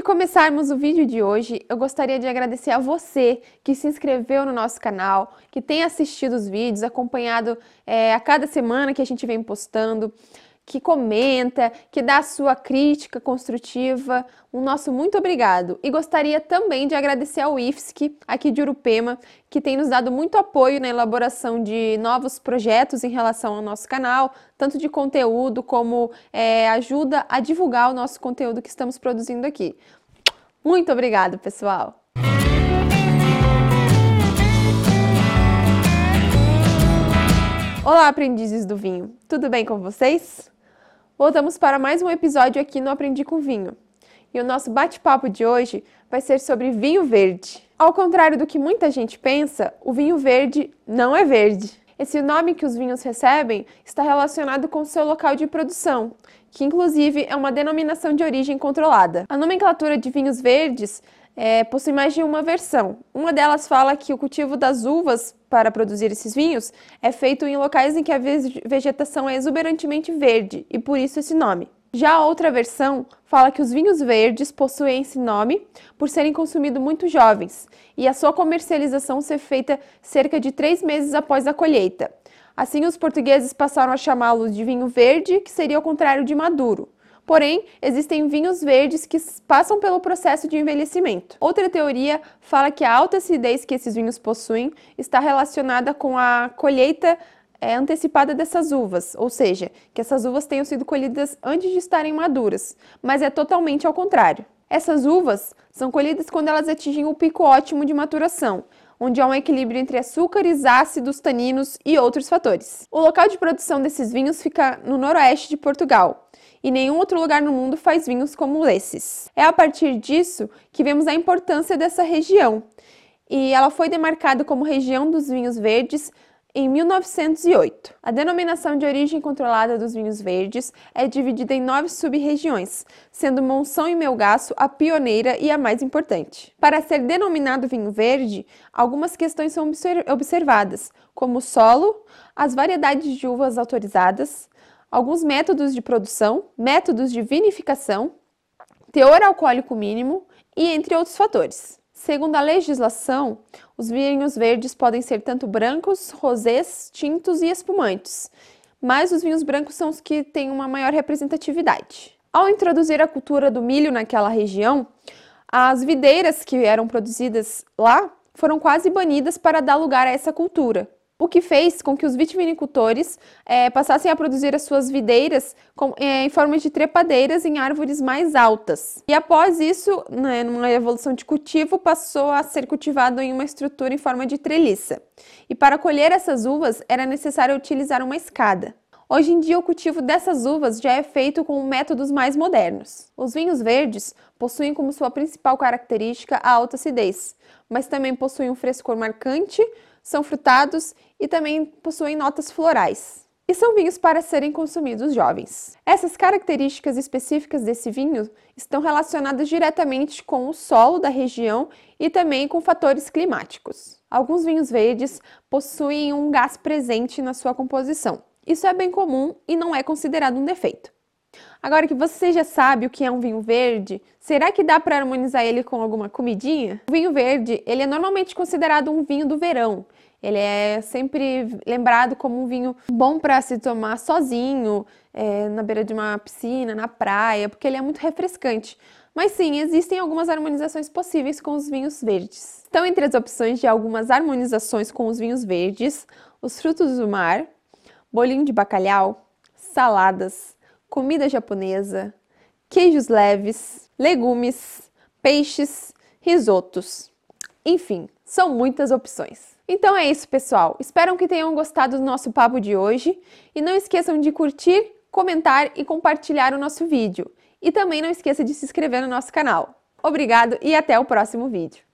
de começarmos o vídeo de hoje, eu gostaria de agradecer a você que se inscreveu no nosso canal, que tem assistido os vídeos, acompanhado é, a cada semana que a gente vem postando que comenta, que dá a sua crítica construtiva. Um nosso muito obrigado. E gostaria também de agradecer ao IFSC, aqui de Urupema, que tem nos dado muito apoio na elaboração de novos projetos em relação ao nosso canal, tanto de conteúdo como é, ajuda a divulgar o nosso conteúdo que estamos produzindo aqui. Muito obrigado, pessoal! Olá, aprendizes do vinho! Tudo bem com vocês? Voltamos para mais um episódio aqui no Aprendi com Vinho. E o nosso bate-papo de hoje vai ser sobre vinho verde. Ao contrário do que muita gente pensa, o vinho verde não é verde. Esse nome que os vinhos recebem está relacionado com seu local de produção, que inclusive é uma denominação de origem controlada. A nomenclatura de vinhos verdes é, possui mais de uma versão. Uma delas fala que o cultivo das uvas para produzir esses vinhos é feito em locais em que a vegetação é exuberantemente verde e por isso esse nome. Já a outra versão fala que os vinhos verdes possuem esse nome por serem consumidos muito jovens e a sua comercialização ser feita cerca de três meses após a colheita. Assim, os portugueses passaram a chamá-los de vinho verde, que seria o contrário de maduro. Porém, existem vinhos verdes que passam pelo processo de envelhecimento. Outra teoria fala que a alta acidez que esses vinhos possuem está relacionada com a colheita é, antecipada dessas uvas, ou seja, que essas uvas tenham sido colhidas antes de estarem maduras, mas é totalmente ao contrário. Essas uvas são colhidas quando elas atingem o pico ótimo de maturação, onde há um equilíbrio entre açúcares, ácidos, taninos e outros fatores. O local de produção desses vinhos fica no noroeste de Portugal, e nenhum outro lugar no mundo faz vinhos como esses. É a partir disso que vemos a importância dessa região, e ela foi demarcada como região dos vinhos verdes em 1908. A denominação de origem controlada dos vinhos verdes é dividida em nove sub-regiões, sendo Monção e Melgaço a pioneira e a mais importante. Para ser denominado vinho verde, algumas questões são observadas, como o solo, as variedades de uvas autorizadas, alguns métodos de produção, métodos de vinificação, teor alcoólico mínimo e entre outros fatores. Segundo a legislação, os vinhos verdes podem ser tanto brancos, rosés, tintos e espumantes, mas os vinhos brancos são os que têm uma maior representatividade. Ao introduzir a cultura do milho naquela região, as videiras que eram produzidas lá foram quase banidas para dar lugar a essa cultura, o que fez com que os vitivinicultores é, passassem a produzir as suas videiras com, é, em forma de trepadeiras em árvores mais altas. E após isso, né, numa evolução de cultivo, passou a ser cultivado em uma estrutura em forma de treliça. E para colher essas uvas era necessário utilizar uma escada. Hoje em dia, o cultivo dessas uvas já é feito com métodos mais modernos. Os vinhos verdes possuem como sua principal característica a alta acidez, mas também possuem um frescor marcante, são frutados e também possuem notas florais. E são vinhos para serem consumidos jovens. Essas características específicas desse vinho estão relacionadas diretamente com o solo da região e também com fatores climáticos. Alguns vinhos verdes possuem um gás presente na sua composição. Isso é bem comum e não é considerado um defeito. Agora que você já sabe o que é um vinho verde, será que dá para harmonizar ele com alguma comidinha? O vinho verde, ele é normalmente considerado um vinho do verão. Ele é sempre lembrado como um vinho bom para se tomar sozinho, é, na beira de uma piscina, na praia, porque ele é muito refrescante. Mas sim, existem algumas harmonizações possíveis com os vinhos verdes. Estão entre as opções de algumas harmonizações com os vinhos verdes, os frutos do mar, bolinho de bacalhau, saladas, comida japonesa, queijos leves, legumes, peixes, risotos. Enfim, são muitas opções. Então é isso, pessoal. Espero que tenham gostado do nosso papo de hoje e não esqueçam de curtir, comentar e compartilhar o nosso vídeo. E também não esqueça de se inscrever no nosso canal. Obrigado e até o próximo vídeo.